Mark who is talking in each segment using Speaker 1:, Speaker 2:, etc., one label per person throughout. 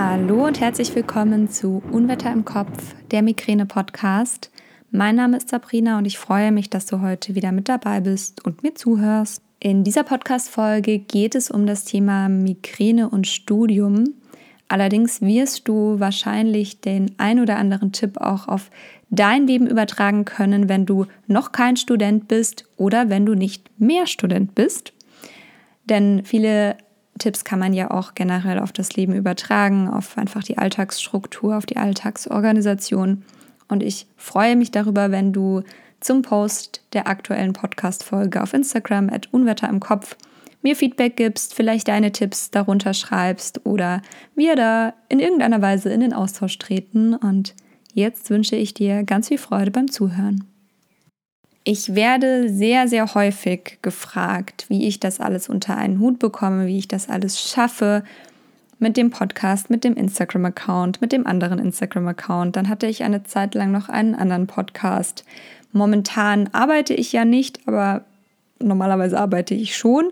Speaker 1: Hallo und herzlich willkommen zu Unwetter im Kopf, der Migräne-Podcast. Mein Name ist Sabrina und ich freue mich, dass du heute wieder mit dabei bist und mir zuhörst. In dieser Podcast-Folge geht es um das Thema Migräne und Studium. Allerdings wirst du wahrscheinlich den ein oder anderen Tipp auch auf dein Leben übertragen können, wenn du noch kein Student bist oder wenn du nicht mehr Student bist. Denn viele Tipps kann man ja auch generell auf das Leben übertragen, auf einfach die Alltagsstruktur, auf die Alltagsorganisation. Und ich freue mich darüber, wenn du zum Post der aktuellen Podcast-Folge auf Instagram at Unwetter im Kopf mir Feedback gibst, vielleicht deine Tipps darunter schreibst oder wir da in irgendeiner Weise in den Austausch treten. Und jetzt wünsche ich dir ganz viel Freude beim Zuhören. Ich werde sehr, sehr häufig gefragt, wie ich das alles unter einen Hut bekomme, wie ich das alles schaffe mit dem Podcast, mit dem Instagram-Account, mit dem anderen Instagram-Account. Dann hatte ich eine Zeit lang noch einen anderen Podcast. Momentan arbeite ich ja nicht, aber normalerweise arbeite ich schon.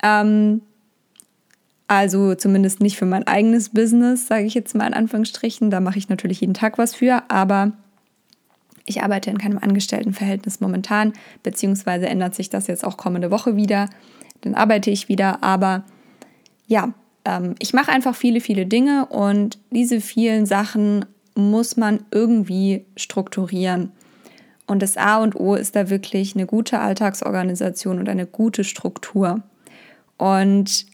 Speaker 1: Ähm, also zumindest nicht für mein eigenes Business, sage ich jetzt mal in Anführungsstrichen. Da mache ich natürlich jeden Tag was für, aber ich arbeite in keinem Angestelltenverhältnis momentan, beziehungsweise ändert sich das jetzt auch kommende Woche wieder. Dann arbeite ich wieder, aber ja, ähm, ich mache einfach viele, viele Dinge und diese vielen Sachen muss man irgendwie strukturieren. Und das A und O ist da wirklich eine gute Alltagsorganisation und eine gute Struktur. Und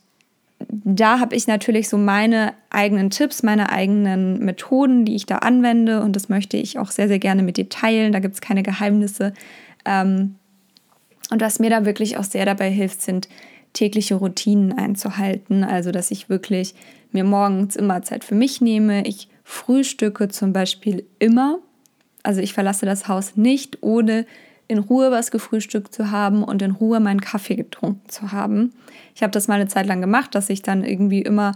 Speaker 1: da habe ich natürlich so meine eigenen Tipps, meine eigenen Methoden, die ich da anwende und das möchte ich auch sehr, sehr gerne mit dir teilen. Da gibt es keine Geheimnisse. Ähm, und was mir da wirklich auch sehr dabei hilft, sind tägliche Routinen einzuhalten. Also, dass ich wirklich mir morgens immer Zeit für mich nehme. Ich frühstücke zum Beispiel immer. Also ich verlasse das Haus nicht, ohne in Ruhe was gefrühstückt zu haben und in Ruhe meinen Kaffee getrunken zu haben. Ich habe das mal eine Zeit lang gemacht, dass ich dann irgendwie immer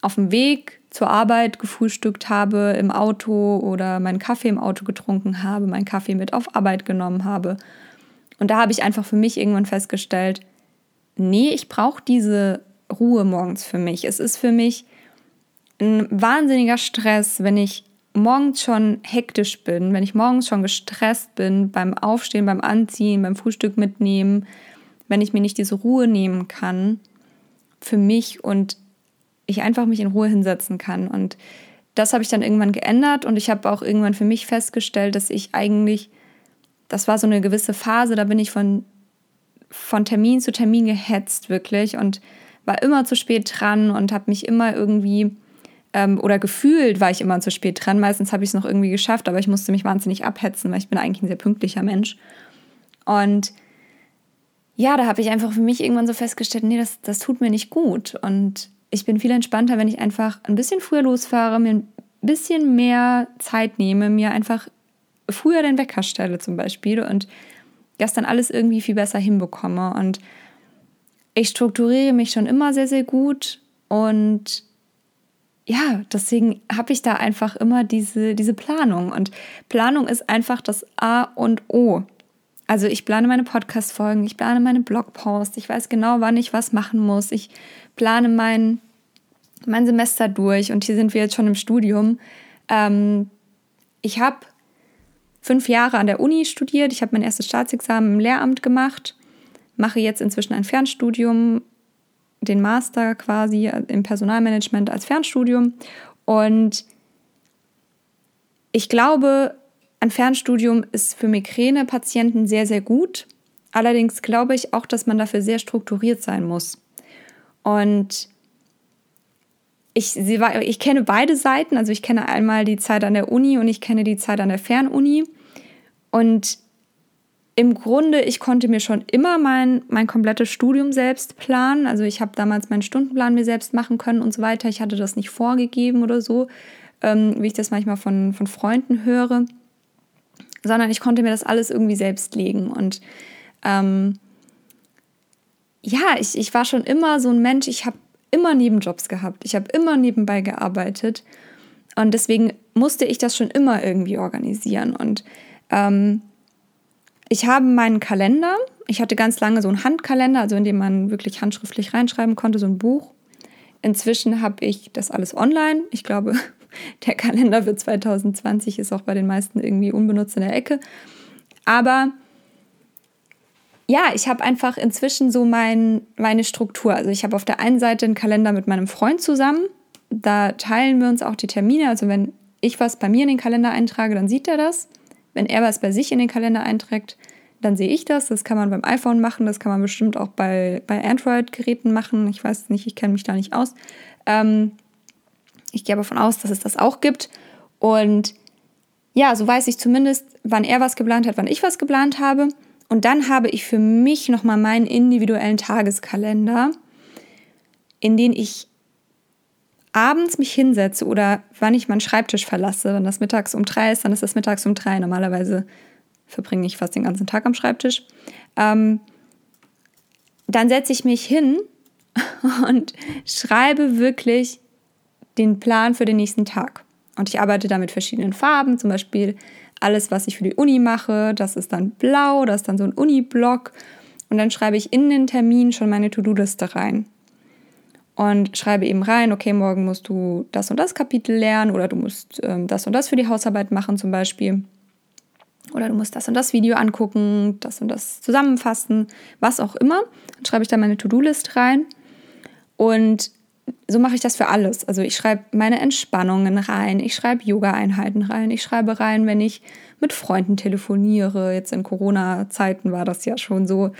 Speaker 1: auf dem Weg zur Arbeit gefrühstückt habe im Auto oder meinen Kaffee im Auto getrunken habe, meinen Kaffee mit auf Arbeit genommen habe. Und da habe ich einfach für mich irgendwann festgestellt, nee, ich brauche diese Ruhe morgens für mich. Es ist für mich ein wahnsinniger Stress, wenn ich morgens schon hektisch bin, wenn ich morgens schon gestresst bin beim Aufstehen, beim Anziehen, beim Frühstück mitnehmen, wenn ich mir nicht diese Ruhe nehmen kann für mich und ich einfach mich in Ruhe hinsetzen kann. Und das habe ich dann irgendwann geändert und ich habe auch irgendwann für mich festgestellt, dass ich eigentlich, das war so eine gewisse Phase, da bin ich von, von Termin zu Termin gehetzt wirklich und war immer zu spät dran und habe mich immer irgendwie ähm, oder gefühlt war ich immer zu spät dran. Meistens habe ich es noch irgendwie geschafft, aber ich musste mich wahnsinnig abhetzen, weil ich bin eigentlich ein sehr pünktlicher Mensch. Und ja, da habe ich einfach für mich irgendwann so festgestellt, nee, das, das tut mir nicht gut. Und ich bin viel entspannter, wenn ich einfach ein bisschen früher losfahre, mir ein bisschen mehr Zeit nehme, mir einfach früher den Wecker stelle zum Beispiel und das dann alles irgendwie viel besser hinbekomme. Und ich strukturiere mich schon immer sehr, sehr gut und ja, deswegen habe ich da einfach immer diese, diese Planung. Und Planung ist einfach das A und O. Also ich plane meine Podcast-Folgen, ich plane meine Blogposts, ich weiß genau, wann ich was machen muss. Ich plane mein, mein Semester durch und hier sind wir jetzt schon im Studium. Ähm, ich habe fünf Jahre an der Uni studiert, ich habe mein erstes Staatsexamen im Lehramt gemacht, mache jetzt inzwischen ein Fernstudium den Master quasi im Personalmanagement als Fernstudium. Und ich glaube, ein Fernstudium ist für Migränepatienten sehr, sehr gut. Allerdings glaube ich auch, dass man dafür sehr strukturiert sein muss. Und ich, ich kenne beide Seiten. Also ich kenne einmal die Zeit an der Uni und ich kenne die Zeit an der Fernuni. Und im Grunde, ich konnte mir schon immer mein, mein komplettes Studium selbst planen. Also ich habe damals meinen Stundenplan mir selbst machen können und so weiter. Ich hatte das nicht vorgegeben oder so, ähm, wie ich das manchmal von, von Freunden höre, sondern ich konnte mir das alles irgendwie selbst legen. Und ähm, ja, ich, ich war schon immer so ein Mensch, ich habe immer Nebenjobs gehabt, ich habe immer nebenbei gearbeitet. Und deswegen musste ich das schon immer irgendwie organisieren. Und ähm, ich habe meinen Kalender. Ich hatte ganz lange so einen Handkalender, also in dem man wirklich handschriftlich reinschreiben konnte, so ein Buch. inzwischen habe ich das alles online. Ich glaube, der Kalender für 2020 ist auch bei den meisten irgendwie unbenutzt in der Ecke. Aber ja, ich habe einfach inzwischen so mein, meine Struktur. Also ich habe auf der einen Seite einen Kalender mit meinem Freund zusammen. Da teilen wir uns auch die Termine. Also wenn ich was bei mir in den Kalender eintrage, dann sieht er das. Wenn er was bei sich in den Kalender einträgt, dann sehe ich das. Das kann man beim iPhone machen, das kann man bestimmt auch bei, bei Android-Geräten machen. Ich weiß nicht, ich kenne mich da nicht aus. Ähm, ich gehe davon aus, dass es das auch gibt. Und ja, so weiß ich zumindest, wann er was geplant hat, wann ich was geplant habe. Und dann habe ich für mich nochmal meinen individuellen Tageskalender, in den ich abends mich hinsetze oder wann ich meinen Schreibtisch verlasse. Wenn das mittags um drei ist, dann ist das mittags um drei. Normalerweise verbringe ich fast den ganzen Tag am Schreibtisch. Ähm, dann setze ich mich hin und schreibe wirklich den Plan für den nächsten Tag. Und ich arbeite da mit verschiedenen Farben, zum Beispiel alles, was ich für die Uni mache, das ist dann blau, das ist dann so ein Uni-Block. Und dann schreibe ich in den Termin schon meine To-Do-Liste rein. Und schreibe eben rein, okay, morgen musst du das und das Kapitel lernen oder du musst ähm, das und das für die Hausarbeit machen zum Beispiel. Oder du musst das und das Video angucken, das und das zusammenfassen, was auch immer. Dann schreibe ich da meine To-Do-List rein. Und so mache ich das für alles. Also ich schreibe meine Entspannungen rein, ich schreibe Yoga-Einheiten rein, ich schreibe rein, wenn ich mit Freunden telefoniere. Jetzt in Corona-Zeiten war das ja schon so,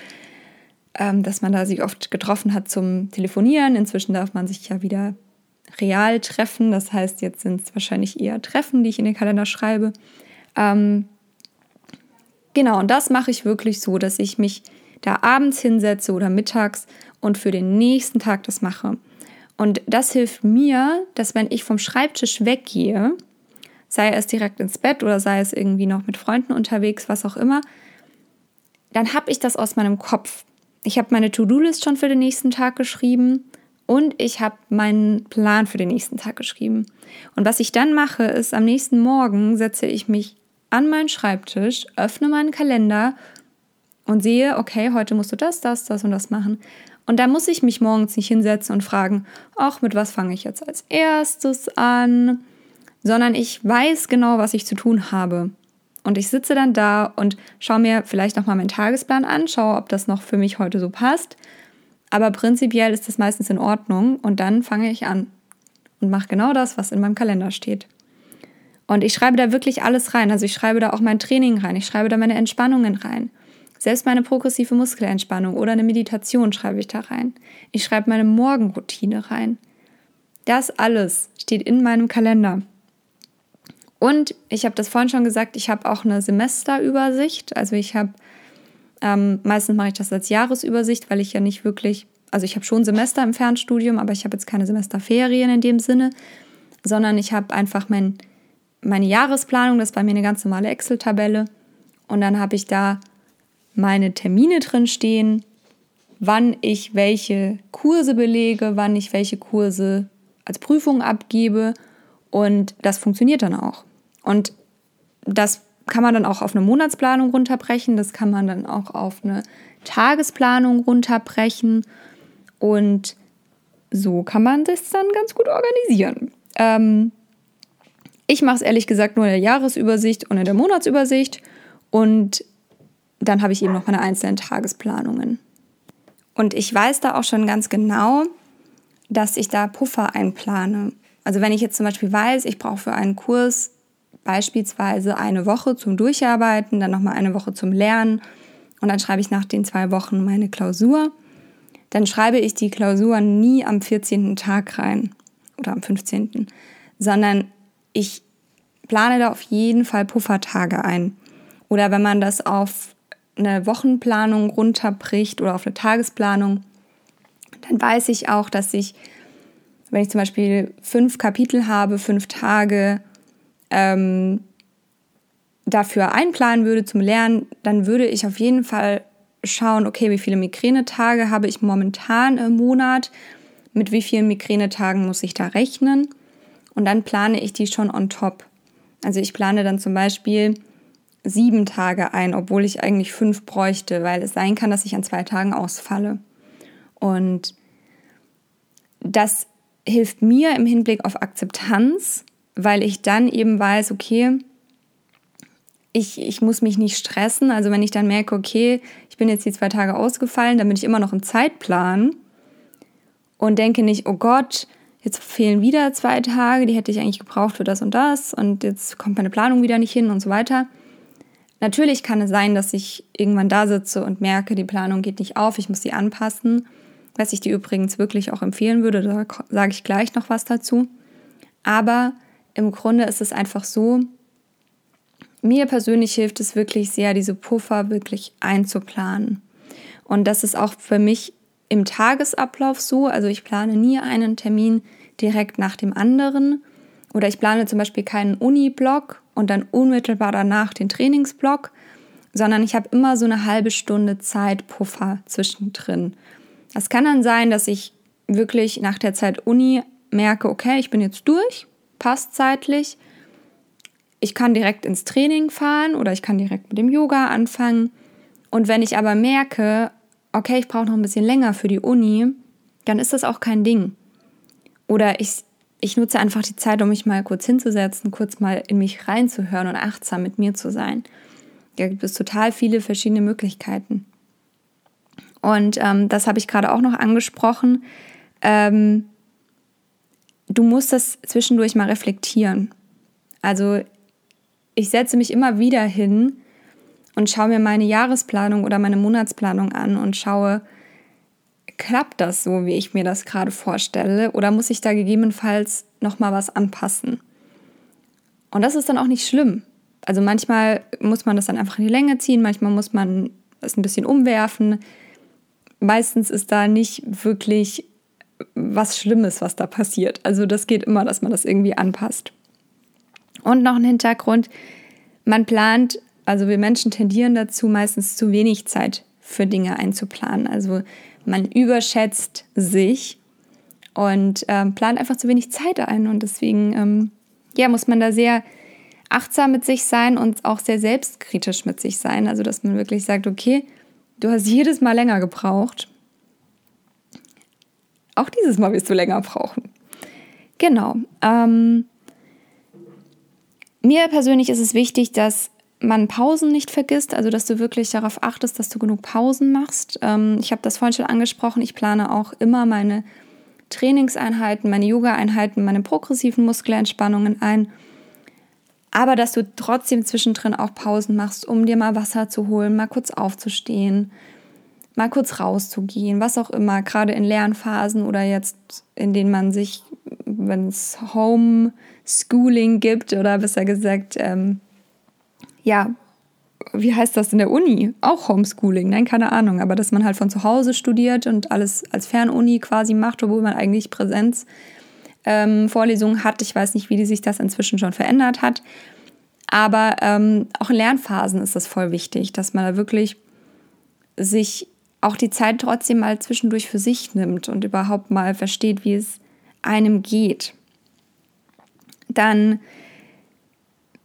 Speaker 1: dass man da sich oft getroffen hat zum Telefonieren. Inzwischen darf man sich ja wieder real treffen. Das heißt, jetzt sind es wahrscheinlich eher Treffen, die ich in den Kalender schreibe. Ähm, genau, und das mache ich wirklich so, dass ich mich da abends hinsetze oder mittags und für den nächsten Tag das mache. Und das hilft mir, dass wenn ich vom Schreibtisch weggehe, sei es direkt ins Bett oder sei es irgendwie noch mit Freunden unterwegs, was auch immer, dann habe ich das aus meinem Kopf. Ich habe meine To-Do-List schon für den nächsten Tag geschrieben und ich habe meinen Plan für den nächsten Tag geschrieben. Und was ich dann mache, ist, am nächsten Morgen setze ich mich an meinen Schreibtisch, öffne meinen Kalender und sehe, okay, heute musst du das, das, das und das machen. Und da muss ich mich morgens nicht hinsetzen und fragen, ach, mit was fange ich jetzt als erstes an? Sondern ich weiß genau, was ich zu tun habe. Und ich sitze dann da und schaue mir vielleicht nochmal meinen Tagesplan an, schaue, ob das noch für mich heute so passt. Aber prinzipiell ist das meistens in Ordnung und dann fange ich an und mache genau das, was in meinem Kalender steht. Und ich schreibe da wirklich alles rein. Also ich schreibe da auch mein Training rein, ich schreibe da meine Entspannungen rein. Selbst meine progressive Muskelentspannung oder eine Meditation schreibe ich da rein. Ich schreibe meine Morgenroutine rein. Das alles steht in meinem Kalender. Und ich habe das vorhin schon gesagt, ich habe auch eine Semesterübersicht. Also ich habe, ähm, meistens mache ich das als Jahresübersicht, weil ich ja nicht wirklich, also ich habe schon Semester im Fernstudium, aber ich habe jetzt keine Semesterferien in dem Sinne, sondern ich habe einfach mein, meine Jahresplanung, das ist bei mir eine ganz normale Excel-Tabelle. Und dann habe ich da meine Termine drin stehen, wann ich welche Kurse belege, wann ich welche Kurse als Prüfung abgebe und das funktioniert dann auch. Und das kann man dann auch auf eine Monatsplanung runterbrechen, das kann man dann auch auf eine Tagesplanung runterbrechen und so kann man das dann ganz gut organisieren. Ähm, ich mache es ehrlich gesagt nur in der Jahresübersicht und in der Monatsübersicht und dann habe ich eben noch meine einzelnen Tagesplanungen. Und ich weiß da auch schon ganz genau, dass ich da Puffer einplane. Also wenn ich jetzt zum Beispiel weiß, ich brauche für einen Kurs beispielsweise eine Woche zum Durcharbeiten, dann nochmal eine Woche zum Lernen und dann schreibe ich nach den zwei Wochen meine Klausur, dann schreibe ich die Klausur nie am 14. Tag rein oder am 15., sondern ich plane da auf jeden Fall Puffertage ein. Oder wenn man das auf eine Wochenplanung runterbricht oder auf eine Tagesplanung, dann weiß ich auch, dass ich, wenn ich zum Beispiel fünf Kapitel habe, fünf Tage ähm, dafür einplanen würde zum Lernen, dann würde ich auf jeden Fall schauen, okay, wie viele Migränetage habe ich momentan im Monat, mit wie vielen Migränetagen muss ich da rechnen und dann plane ich die schon on top. Also ich plane dann zum Beispiel sieben Tage ein, obwohl ich eigentlich fünf bräuchte, weil es sein kann, dass ich an zwei Tagen ausfalle. Und das hilft mir im Hinblick auf Akzeptanz, weil ich dann eben weiß, okay, ich, ich muss mich nicht stressen. Also wenn ich dann merke, okay, ich bin jetzt die zwei Tage ausgefallen, dann bin ich immer noch im Zeitplan und denke nicht, oh Gott, jetzt fehlen wieder zwei Tage, die hätte ich eigentlich gebraucht für das und das und jetzt kommt meine Planung wieder nicht hin und so weiter. Natürlich kann es sein, dass ich irgendwann da sitze und merke, die Planung geht nicht auf, ich muss sie anpassen, was ich dir übrigens wirklich auch empfehlen würde, da sage ich gleich noch was dazu. Aber im Grunde ist es einfach so, mir persönlich hilft es wirklich sehr, diese Puffer wirklich einzuplanen. Und das ist auch für mich im Tagesablauf so. Also ich plane nie einen Termin direkt nach dem anderen. Oder ich plane zum Beispiel keinen Uni-Block und dann unmittelbar danach den Trainingsblock, sondern ich habe immer so eine halbe Stunde Zeitpuffer zwischendrin. Das kann dann sein, dass ich wirklich nach der Zeit Uni merke, okay, ich bin jetzt durch, passt zeitlich ich kann direkt ins Training fahren oder ich kann direkt mit dem Yoga anfangen. Und wenn ich aber merke, okay, ich brauche noch ein bisschen länger für die Uni, dann ist das auch kein Ding. Oder ich, ich nutze einfach die Zeit, um mich mal kurz hinzusetzen, kurz mal in mich reinzuhören und achtsam mit mir zu sein. Da gibt es total viele verschiedene Möglichkeiten. Und ähm, das habe ich gerade auch noch angesprochen. Ähm, du musst das zwischendurch mal reflektieren. Also ich setze mich immer wieder hin und schaue mir meine Jahresplanung oder meine Monatsplanung an und schaue, klappt das so, wie ich mir das gerade vorstelle, oder muss ich da gegebenenfalls noch mal was anpassen? Und das ist dann auch nicht schlimm. Also manchmal muss man das dann einfach in die Länge ziehen, manchmal muss man es ein bisschen umwerfen. Meistens ist da nicht wirklich was Schlimmes, was da passiert. Also das geht immer, dass man das irgendwie anpasst. Und noch ein Hintergrund, man plant, also wir Menschen tendieren dazu, meistens zu wenig Zeit für Dinge einzuplanen. Also man überschätzt sich und ähm, plant einfach zu wenig Zeit ein. Und deswegen ähm, ja, muss man da sehr achtsam mit sich sein und auch sehr selbstkritisch mit sich sein. Also dass man wirklich sagt, okay, du hast jedes Mal länger gebraucht. Auch dieses Mal wirst du länger brauchen. Genau. Ähm, mir persönlich ist es wichtig, dass man Pausen nicht vergisst, also dass du wirklich darauf achtest, dass du genug Pausen machst. Ähm, ich habe das vorhin schon angesprochen, ich plane auch immer meine Trainingseinheiten, meine Yoga-Einheiten, meine progressiven Muskelentspannungen ein. Aber dass du trotzdem zwischendrin auch Pausen machst, um dir mal Wasser zu holen, mal kurz aufzustehen, mal kurz rauszugehen, was auch immer, gerade in Lernphasen oder jetzt, in denen man sich, wenn es Homeschooling gibt oder besser gesagt, ähm, ja, wie heißt das in der Uni? Auch Homeschooling, nein, keine Ahnung, aber dass man halt von zu Hause studiert und alles als Fernuni quasi macht, obwohl man eigentlich Präsenz ähm, hat. Ich weiß nicht, wie sich das inzwischen schon verändert hat. Aber ähm, auch in Lernphasen ist das voll wichtig, dass man da wirklich sich auch die Zeit trotzdem mal zwischendurch für sich nimmt und überhaupt mal versteht, wie es einem geht. Dann,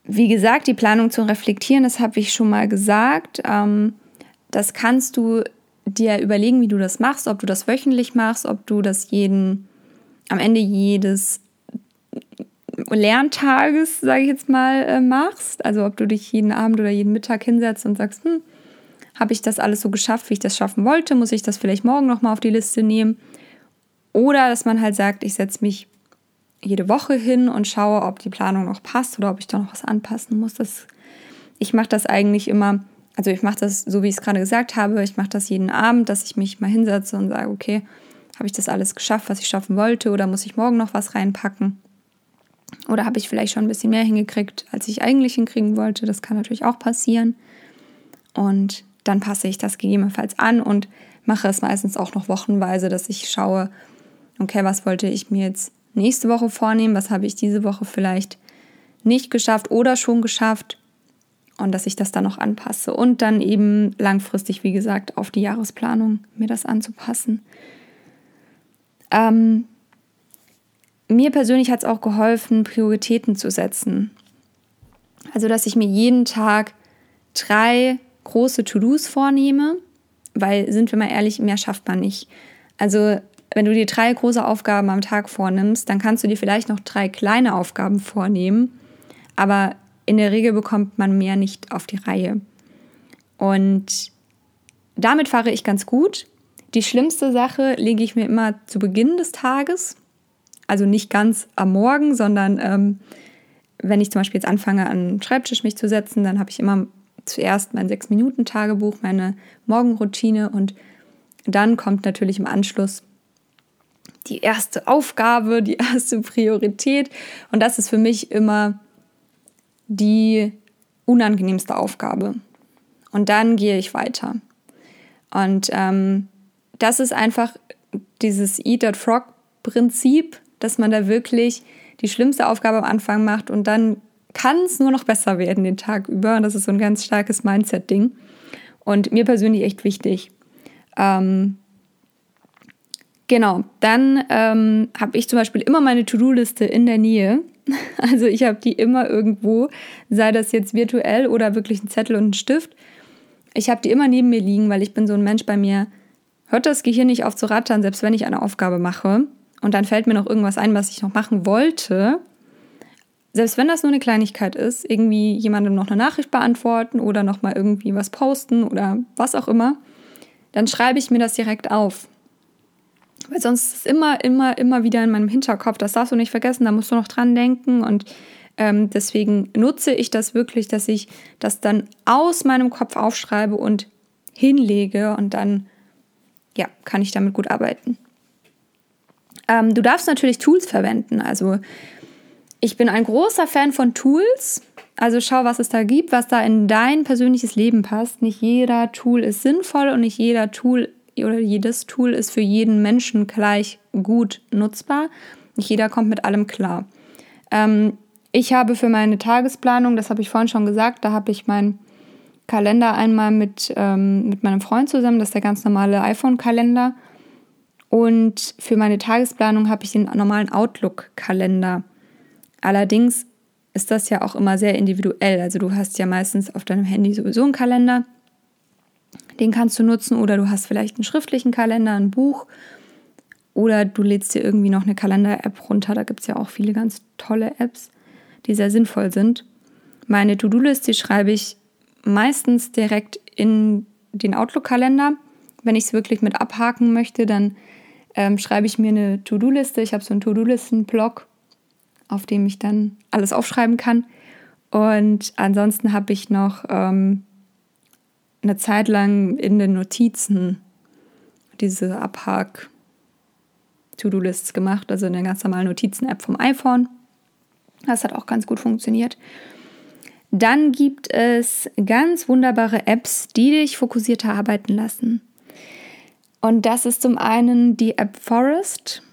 Speaker 1: wie gesagt, die Planung zu reflektieren, das habe ich schon mal gesagt. Ähm, das kannst du dir überlegen, wie du das machst, ob du das wöchentlich machst, ob du das jeden, am Ende jedes Lerntages, sage ich jetzt mal, äh, machst. Also ob du dich jeden Abend oder jeden Mittag hinsetzt und sagst, hm, habe ich das alles so geschafft, wie ich das schaffen wollte? Muss ich das vielleicht morgen nochmal auf die Liste nehmen? Oder dass man halt sagt, ich setze mich jede Woche hin und schaue, ob die Planung noch passt oder ob ich da noch was anpassen muss. Das, ich mache das eigentlich immer, also ich mache das, so wie ich es gerade gesagt habe, ich mache das jeden Abend, dass ich mich mal hinsetze und sage, okay, habe ich das alles geschafft, was ich schaffen wollte oder muss ich morgen noch was reinpacken? Oder habe ich vielleicht schon ein bisschen mehr hingekriegt, als ich eigentlich hinkriegen wollte? Das kann natürlich auch passieren. Und dann passe ich das gegebenenfalls an und mache es meistens auch noch wochenweise, dass ich schaue, okay, was wollte ich mir jetzt nächste Woche vornehmen, was habe ich diese Woche vielleicht nicht geschafft oder schon geschafft und dass ich das dann noch anpasse und dann eben langfristig, wie gesagt, auf die Jahresplanung mir das anzupassen. Ähm, mir persönlich hat es auch geholfen, Prioritäten zu setzen. Also, dass ich mir jeden Tag drei große To-Dos vornehme, weil, sind wir mal ehrlich, mehr schafft man nicht. Also wenn du dir drei große Aufgaben am Tag vornimmst, dann kannst du dir vielleicht noch drei kleine Aufgaben vornehmen, aber in der Regel bekommt man mehr nicht auf die Reihe. Und damit fahre ich ganz gut. Die schlimmste Sache lege ich mir immer zu Beginn des Tages, also nicht ganz am Morgen, sondern ähm, wenn ich zum Beispiel jetzt anfange, an den Schreibtisch mich zu setzen, dann habe ich immer zuerst mein Sechs-Minuten-Tagebuch, meine Morgenroutine und dann kommt natürlich im Anschluss die erste Aufgabe, die erste Priorität. Und das ist für mich immer die unangenehmste Aufgabe. Und dann gehe ich weiter. Und ähm, das ist einfach dieses Eat That Frog Prinzip, dass man da wirklich die schlimmste Aufgabe am Anfang macht und dann kann es nur noch besser werden den Tag über. Und das ist so ein ganz starkes Mindset-Ding. Und mir persönlich echt wichtig. Ähm, genau, dann ähm, habe ich zum Beispiel immer meine To-Do-Liste in der Nähe. Also ich habe die immer irgendwo, sei das jetzt virtuell oder wirklich ein Zettel und ein Stift. Ich habe die immer neben mir liegen, weil ich bin so ein Mensch bei mir. Hört das Gehirn nicht auf zu rattern, selbst wenn ich eine Aufgabe mache. Und dann fällt mir noch irgendwas ein, was ich noch machen wollte selbst wenn das nur eine Kleinigkeit ist, irgendwie jemandem noch eine Nachricht beantworten oder nochmal irgendwie was posten oder was auch immer, dann schreibe ich mir das direkt auf. Weil sonst ist es immer, immer, immer wieder in meinem Hinterkopf. Das darfst du nicht vergessen, da musst du noch dran denken. Und ähm, deswegen nutze ich das wirklich, dass ich das dann aus meinem Kopf aufschreibe und hinlege und dann, ja, kann ich damit gut arbeiten. Ähm, du darfst natürlich Tools verwenden. Also ich bin ein großer Fan von Tools. Also schau, was es da gibt, was da in dein persönliches Leben passt. Nicht jeder Tool ist sinnvoll und nicht jeder Tool oder jedes Tool ist für jeden Menschen gleich gut nutzbar. Nicht jeder kommt mit allem klar. Ähm, ich habe für meine Tagesplanung, das habe ich vorhin schon gesagt, da habe ich meinen Kalender einmal mit, ähm, mit meinem Freund zusammen. Das ist der ganz normale iPhone-Kalender. Und für meine Tagesplanung habe ich den normalen Outlook-Kalender. Allerdings ist das ja auch immer sehr individuell. Also du hast ja meistens auf deinem Handy sowieso einen Kalender, den kannst du nutzen oder du hast vielleicht einen schriftlichen Kalender, ein Buch oder du lädst dir irgendwie noch eine Kalender-App runter. Da gibt es ja auch viele ganz tolle Apps, die sehr sinnvoll sind. Meine To-Do-Liste schreibe ich meistens direkt in den Outlook-Kalender. Wenn ich es wirklich mit abhaken möchte, dann ähm, schreibe ich mir eine To-Do-Liste. Ich habe so einen To-Do-Listen-Blog auf dem ich dann alles aufschreiben kann. Und ansonsten habe ich noch ähm, eine Zeit lang in den Notizen diese Abhak-To-Do-Lists gemacht, also eine ganz normale Notizen-App vom iPhone. Das hat auch ganz gut funktioniert. Dann gibt es ganz wunderbare Apps, die dich fokussierter arbeiten lassen. Und das ist zum einen die App Forest,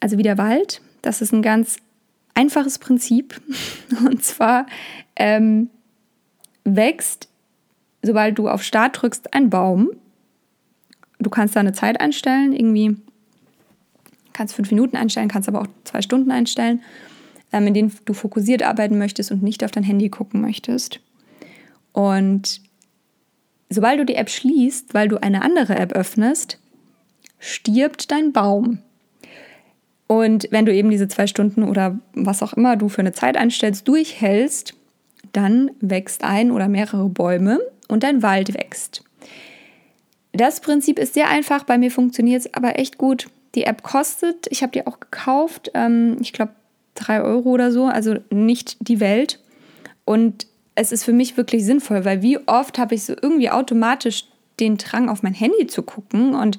Speaker 1: also wie der Wald. Das ist ein ganz einfaches Prinzip. Und zwar ähm, wächst, sobald du auf Start drückst, ein Baum. Du kannst da eine Zeit einstellen, irgendwie kannst fünf Minuten einstellen, kannst aber auch zwei Stunden einstellen, ähm, in denen du fokussiert arbeiten möchtest und nicht auf dein Handy gucken möchtest. Und sobald du die App schließt, weil du eine andere App öffnest, stirbt dein Baum. Und wenn du eben diese zwei Stunden oder was auch immer du für eine Zeit einstellst, durchhältst, dann wächst ein oder mehrere Bäume und dein Wald wächst. Das Prinzip ist sehr einfach, bei mir funktioniert es aber echt gut. Die App kostet, ich habe die auch gekauft, ähm, ich glaube drei Euro oder so, also nicht die Welt. Und es ist für mich wirklich sinnvoll, weil wie oft habe ich so irgendwie automatisch den Drang auf mein Handy zu gucken und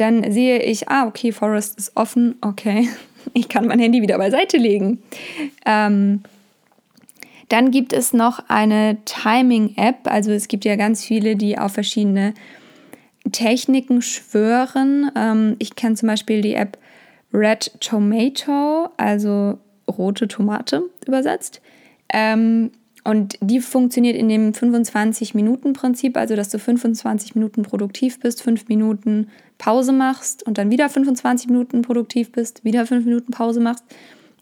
Speaker 1: dann sehe ich, ah, okay, Forest ist offen, okay, ich kann mein Handy wieder beiseite legen. Ähm, dann gibt es noch eine Timing-App, also es gibt ja ganz viele, die auf verschiedene Techniken schwören. Ähm, ich kenne zum Beispiel die App Red Tomato, also rote Tomate übersetzt. Ähm, und die funktioniert in dem 25-Minuten-Prinzip, also dass du 25 Minuten produktiv bist, 5 Minuten Pause machst und dann wieder 25 Minuten produktiv bist, wieder 5 Minuten Pause machst.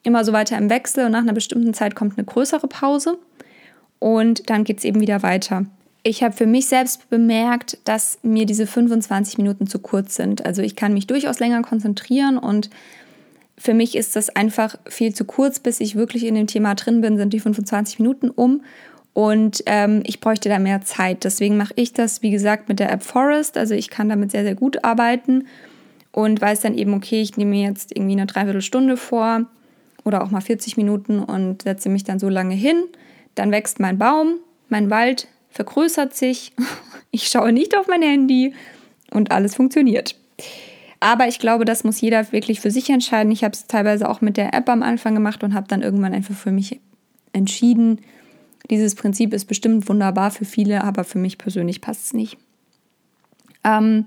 Speaker 1: Immer so weiter im Wechsel und nach einer bestimmten Zeit kommt eine größere Pause und dann geht es eben wieder weiter. ich habe für mich selbst bemerkt, dass mir diese 25 Minuten zu kurz sind. Also ich kann mich durchaus länger konzentrieren und für mich ist das einfach viel zu kurz, bis ich wirklich in dem Thema drin bin, sind die 25 Minuten um. Und ähm, ich bräuchte da mehr Zeit. Deswegen mache ich das, wie gesagt, mit der App Forest. Also ich kann damit sehr, sehr gut arbeiten und weiß dann eben, okay, ich nehme mir jetzt irgendwie eine Dreiviertelstunde vor oder auch mal 40 Minuten und setze mich dann so lange hin. Dann wächst mein Baum, mein Wald vergrößert sich. Ich schaue nicht auf mein Handy und alles funktioniert. Aber ich glaube, das muss jeder wirklich für sich entscheiden. Ich habe es teilweise auch mit der App am Anfang gemacht und habe dann irgendwann einfach für mich entschieden, dieses Prinzip ist bestimmt wunderbar für viele, aber für mich persönlich passt es nicht. Ähm,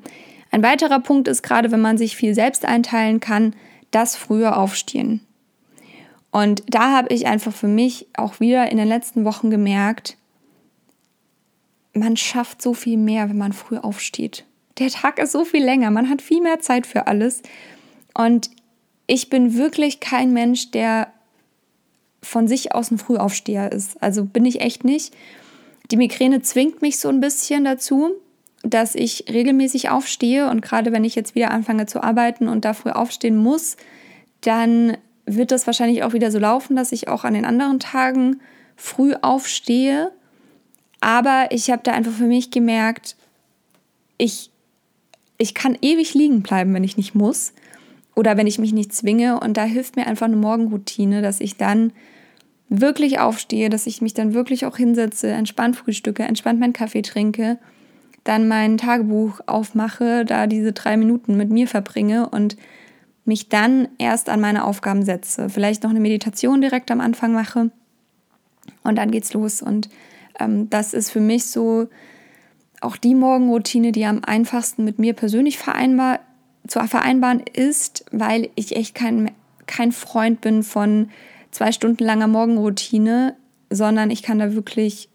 Speaker 1: ein weiterer Punkt ist gerade, wenn man sich viel selbst einteilen kann, das frühe Aufstehen. Und da habe ich einfach für mich auch wieder in den letzten Wochen gemerkt, man schafft so viel mehr, wenn man früh aufsteht. Der Tag ist so viel länger, man hat viel mehr Zeit für alles. Und ich bin wirklich kein Mensch, der von sich aus ein Frühaufsteher ist. Also bin ich echt nicht. Die Migräne zwingt mich so ein bisschen dazu, dass ich regelmäßig aufstehe und gerade wenn ich jetzt wieder anfange zu arbeiten und da früh aufstehen muss, dann wird das wahrscheinlich auch wieder so laufen, dass ich auch an den anderen Tagen früh aufstehe. Aber ich habe da einfach für mich gemerkt, ich, ich kann ewig liegen bleiben, wenn ich nicht muss oder wenn ich mich nicht zwinge. Und da hilft mir einfach eine Morgenroutine, dass ich dann wirklich aufstehe, dass ich mich dann wirklich auch hinsetze, entspannt frühstücke, entspannt meinen Kaffee trinke, dann mein Tagebuch aufmache, da diese drei Minuten mit mir verbringe und mich dann erst an meine Aufgaben setze. Vielleicht noch eine Meditation direkt am Anfang mache und dann geht's los. Und ähm, das ist für mich so auch die Morgenroutine, die am einfachsten mit mir persönlich vereinbar, zu vereinbaren ist, weil ich echt kein, kein Freund bin von zwei Stunden langer Morgenroutine, sondern ich kann da wirklich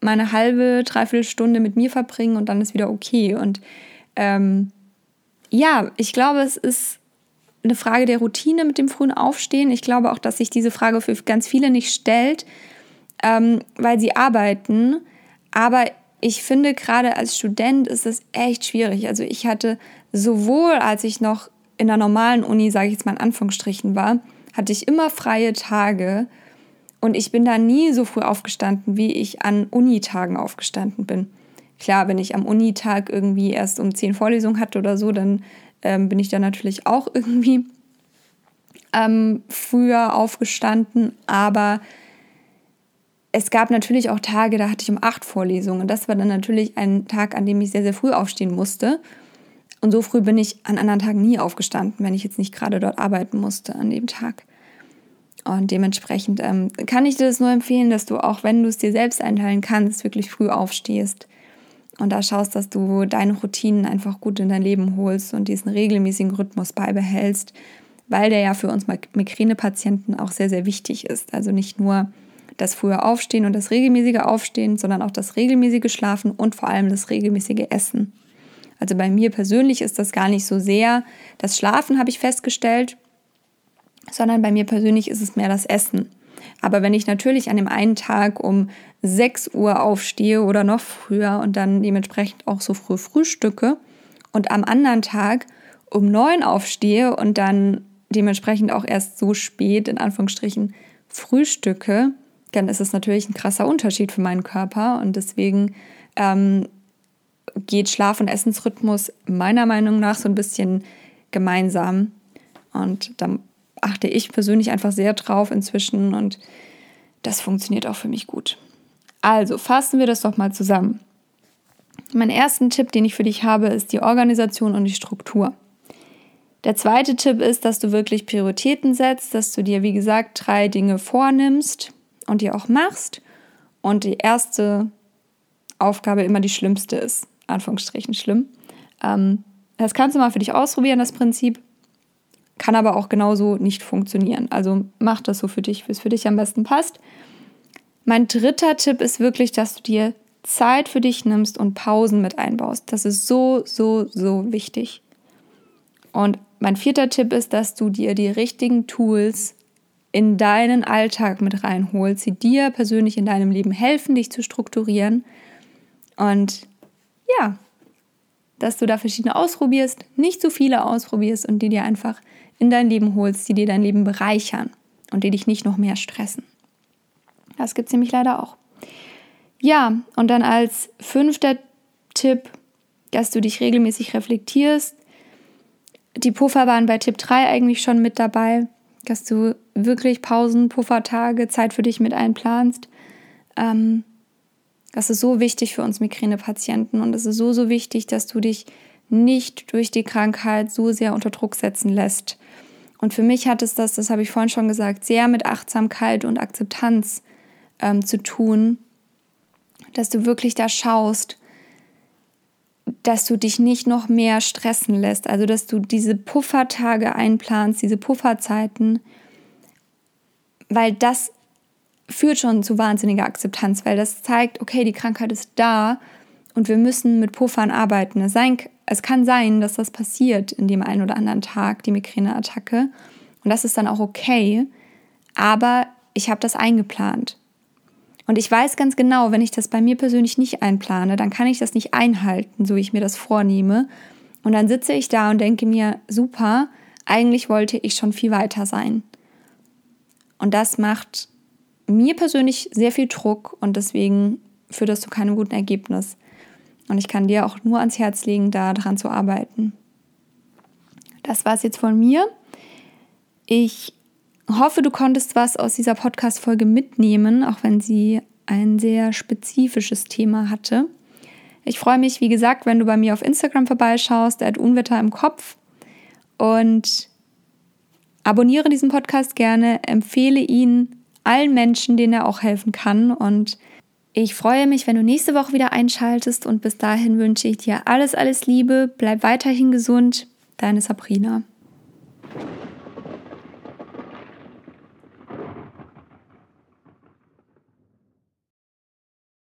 Speaker 1: meine halbe, dreiviertel Stunde mit mir verbringen und dann ist wieder okay. Und ähm, ja, ich glaube, es ist eine Frage der Routine mit dem frühen Aufstehen. Ich glaube auch, dass sich diese Frage für ganz viele nicht stellt, ähm, weil sie arbeiten. Aber ich finde, gerade als Student ist es echt schwierig. Also ich hatte sowohl, als ich noch in der normalen Uni, sage ich jetzt mal in Anführungsstrichen war, hatte ich immer freie Tage und ich bin da nie so früh aufgestanden, wie ich an Unitagen aufgestanden bin. Klar, wenn ich am Unitag irgendwie erst um zehn Vorlesungen hatte oder so, dann ähm, bin ich da natürlich auch irgendwie ähm, früher aufgestanden. Aber es gab natürlich auch Tage, da hatte ich um acht Vorlesungen. Das war dann natürlich ein Tag, an dem ich sehr, sehr früh aufstehen musste. Und so früh bin ich an anderen Tagen nie aufgestanden, wenn ich jetzt nicht gerade dort arbeiten musste an dem Tag. Und dementsprechend ähm, kann ich dir das nur empfehlen, dass du auch, wenn du es dir selbst einteilen kannst, wirklich früh aufstehst und da schaust, dass du deine Routinen einfach gut in dein Leben holst und diesen regelmäßigen Rhythmus beibehältst, weil der ja für uns Migränepatienten auch sehr, sehr wichtig ist. Also nicht nur das frühe Aufstehen und das regelmäßige Aufstehen, sondern auch das regelmäßige Schlafen und vor allem das regelmäßige Essen. Also bei mir persönlich ist das gar nicht so sehr das Schlafen, habe ich festgestellt, sondern bei mir persönlich ist es mehr das Essen. Aber wenn ich natürlich an dem einen Tag um 6 Uhr aufstehe oder noch früher und dann dementsprechend auch so früh frühstücke und am anderen Tag um 9 aufstehe und dann dementsprechend auch erst so spät in Anführungsstrichen frühstücke, dann ist es natürlich ein krasser Unterschied für meinen Körper und deswegen ähm, geht Schlaf- und Essensrhythmus meiner Meinung nach so ein bisschen gemeinsam. Und da achte ich persönlich einfach sehr drauf inzwischen und das funktioniert auch für mich gut. Also fassen wir das doch mal zusammen. Mein ersten Tipp, den ich für dich habe, ist die Organisation und die Struktur. Der zweite Tipp ist, dass du wirklich Prioritäten setzt, dass du dir, wie gesagt, drei Dinge vornimmst und die auch machst. Und die erste Aufgabe immer die schlimmste ist. Anführungsstrichen schlimm. Ähm, das kannst du mal für dich ausprobieren, das Prinzip. Kann aber auch genauso nicht funktionieren. Also mach das so für dich, wie es für dich am besten passt. Mein dritter Tipp ist wirklich, dass du dir Zeit für dich nimmst und Pausen mit einbaust. Das ist so, so, so wichtig. Und mein vierter Tipp ist, dass du dir die richtigen Tools in deinen Alltag mit reinholst, die dir persönlich in deinem Leben helfen, dich zu strukturieren Und ja, dass du da verschiedene ausprobierst, nicht zu viele ausprobierst und die dir einfach in dein Leben holst, die dir dein Leben bereichern und die dich nicht noch mehr stressen. Das gibt es nämlich leider auch. Ja, und dann als fünfter Tipp, dass du dich regelmäßig reflektierst. Die Puffer waren bei Tipp 3 eigentlich schon mit dabei, dass du wirklich Pausen, Puffertage, Zeit für dich mit einplanst. Ähm, das ist so wichtig für uns Migränepatienten und es ist so, so wichtig, dass du dich nicht durch die Krankheit so sehr unter Druck setzen lässt. Und für mich hat es das, das habe ich vorhin schon gesagt, sehr mit Achtsamkeit und Akzeptanz ähm, zu tun, dass du wirklich da schaust, dass du dich nicht noch mehr stressen lässt. Also, dass du diese Puffertage einplanst, diese Pufferzeiten, weil das führt schon zu wahnsinniger Akzeptanz, weil das zeigt, okay, die Krankheit ist da und wir müssen mit Puffern arbeiten. Es, sein, es kann sein, dass das passiert in dem einen oder anderen Tag, die Migräneattacke. Und das ist dann auch okay. Aber ich habe das eingeplant. Und ich weiß ganz genau, wenn ich das bei mir persönlich nicht einplane, dann kann ich das nicht einhalten, so wie ich mir das vornehme. Und dann sitze ich da und denke mir, super, eigentlich wollte ich schon viel weiter sein. Und das macht mir persönlich sehr viel Druck und deswegen führt das zu keinem guten Ergebnis. Und ich kann dir auch nur ans Herz legen, da dran zu arbeiten. Das war es jetzt von mir. Ich hoffe, du konntest was aus dieser Podcast-Folge mitnehmen, auch wenn sie ein sehr spezifisches Thema hatte. Ich freue mich, wie gesagt, wenn du bei mir auf Instagram vorbeischaust, at Unwetter im Kopf. Und abonniere diesen Podcast gerne, empfehle ihn allen Menschen, denen er auch helfen kann. Und ich freue mich, wenn du nächste Woche wieder einschaltest. Und bis dahin wünsche ich dir alles, alles Liebe. Bleib weiterhin gesund. Deine Sabrina.